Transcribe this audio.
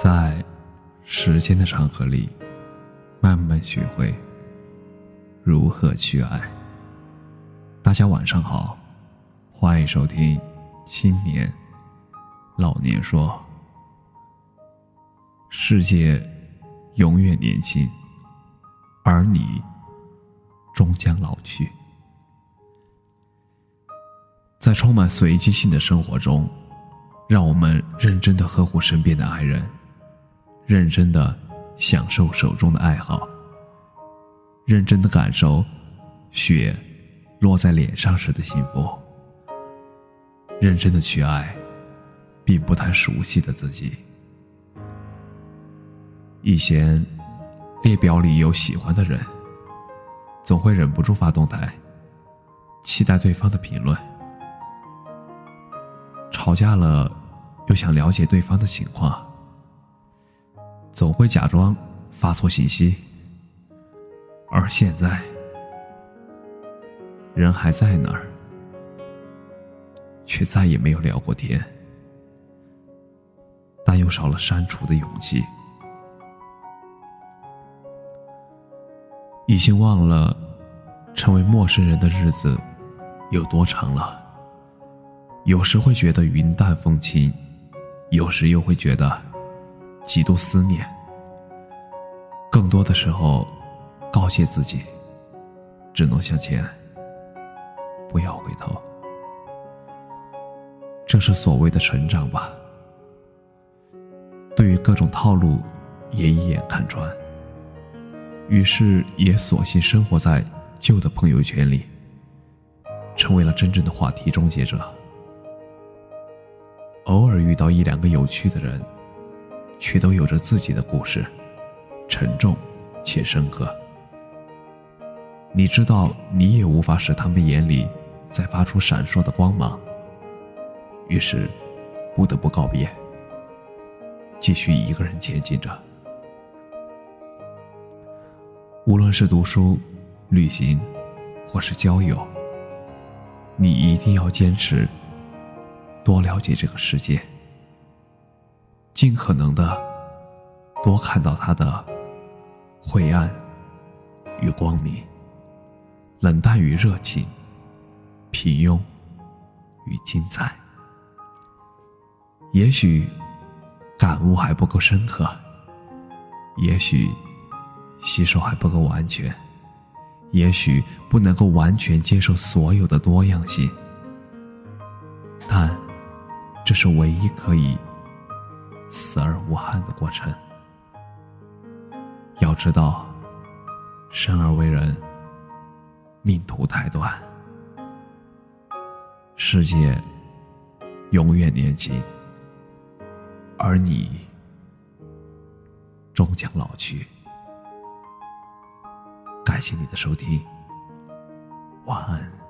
在时间的长河里，慢慢学会如何去爱。大家晚上好，欢迎收听《青年老年说》。世界永远年轻，而你终将老去。在充满随机性的生活中，让我们认真的呵护身边的爱人，认真的享受手中的爱好，认真的感受雪落在脸上时的幸福，认真的去爱并不太熟悉的自己。以前，列表里有喜欢的人，总会忍不住发动态，期待对方的评论。吵架了，又想了解对方的情况，总会假装发错信息。而现在，人还在那儿，却再也没有聊过天，但又少了删除的勇气。已经忘了，成为陌生人的日子有多长了。有时会觉得云淡风轻，有时又会觉得极度思念。更多的时候，告诫自己，只能向前，不要回头。这是所谓的成长吧？对于各种套路，也一眼看穿。于是也索性生活在旧的朋友圈里，成为了真正的话题终结者。偶尔遇到一两个有趣的人，却都有着自己的故事，沉重且深刻。你知道，你也无法使他们眼里再发出闪烁的光芒。于是，不得不告别，继续一个人前进着。无论是读书、旅行，或是交友，你一定要坚持多了解这个世界，尽可能的多看到它的晦暗与光明，冷淡与热情，平庸与精彩。也许感悟还不够深刻，也许。吸收还不够完全，也许不能够完全接受所有的多样性，但这是唯一可以死而无憾的过程。知道，生而为人，命途太短，世界永远年轻，而你终将老去。感谢你的收听，晚安。